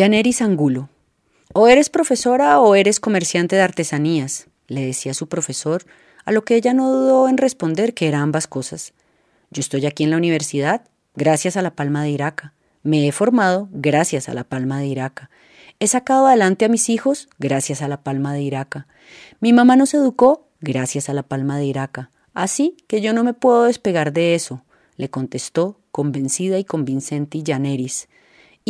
Yaneris Angulo. O eres profesora o eres comerciante de artesanías, le decía su profesor, a lo que ella no dudó en responder que eran ambas cosas. Yo estoy aquí en la universidad gracias a la Palma de Iraca. Me he formado gracias a la Palma de Iraca. He sacado adelante a mis hijos gracias a la Palma de Iraca. Mi mamá nos educó gracias a la Palma de Iraca. Así que yo no me puedo despegar de eso, le contestó, convencida y convincente Yaneris,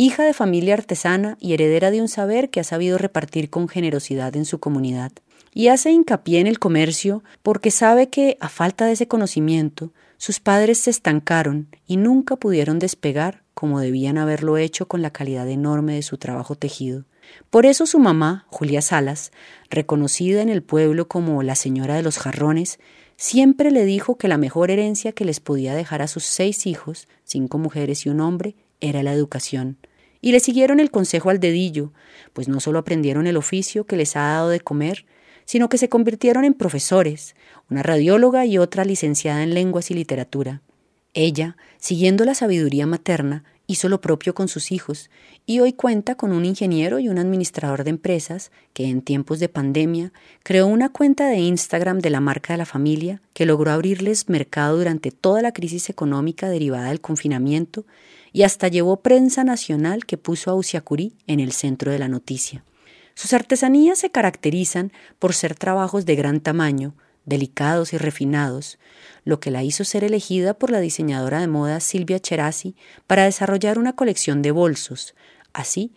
hija de familia artesana y heredera de un saber que ha sabido repartir con generosidad en su comunidad. Y hace hincapié en el comercio porque sabe que, a falta de ese conocimiento, sus padres se estancaron y nunca pudieron despegar como debían haberlo hecho con la calidad enorme de su trabajo tejido. Por eso su mamá, Julia Salas, reconocida en el pueblo como la señora de los jarrones, siempre le dijo que la mejor herencia que les podía dejar a sus seis hijos, cinco mujeres y un hombre, era la educación. Y le siguieron el consejo al dedillo, pues no solo aprendieron el oficio que les ha dado de comer, sino que se convirtieron en profesores, una radióloga y otra licenciada en lenguas y literatura. Ella, siguiendo la sabiduría materna, hizo lo propio con sus hijos y hoy cuenta con un ingeniero y un administrador de empresas que en tiempos de pandemia creó una cuenta de Instagram de la marca de la familia que logró abrirles mercado durante toda la crisis económica derivada del confinamiento y hasta llevó prensa nacional que puso a Usiacurí en el centro de la noticia. Sus artesanías se caracterizan por ser trabajos de gran tamaño, delicados y refinados, lo que la hizo ser elegida por la diseñadora de moda Silvia Cherasi para desarrollar una colección de bolsos, así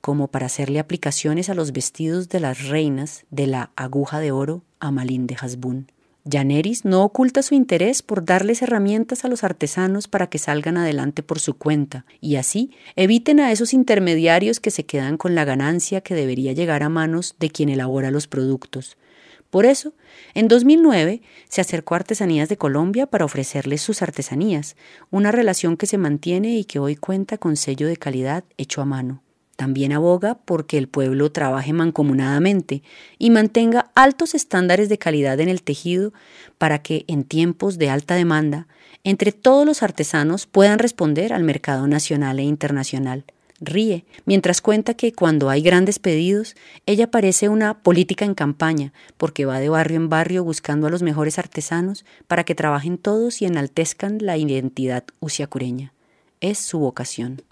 como para hacerle aplicaciones a los vestidos de las reinas de la aguja de oro Amalín de Hasbún. Janeris no oculta su interés por darles herramientas a los artesanos para que salgan adelante por su cuenta y así eviten a esos intermediarios que se quedan con la ganancia que debería llegar a manos de quien elabora los productos. Por eso, en 2009 se acercó a Artesanías de Colombia para ofrecerles sus artesanías, una relación que se mantiene y que hoy cuenta con sello de calidad hecho a mano. También aboga porque el pueblo trabaje mancomunadamente y mantenga altos estándares de calidad en el tejido para que en tiempos de alta demanda, entre todos los artesanos puedan responder al mercado nacional e internacional. Ríe, mientras cuenta que cuando hay grandes pedidos, ella parece una política en campaña, porque va de barrio en barrio buscando a los mejores artesanos para que trabajen todos y enaltezcan la identidad usiacureña. Es su vocación.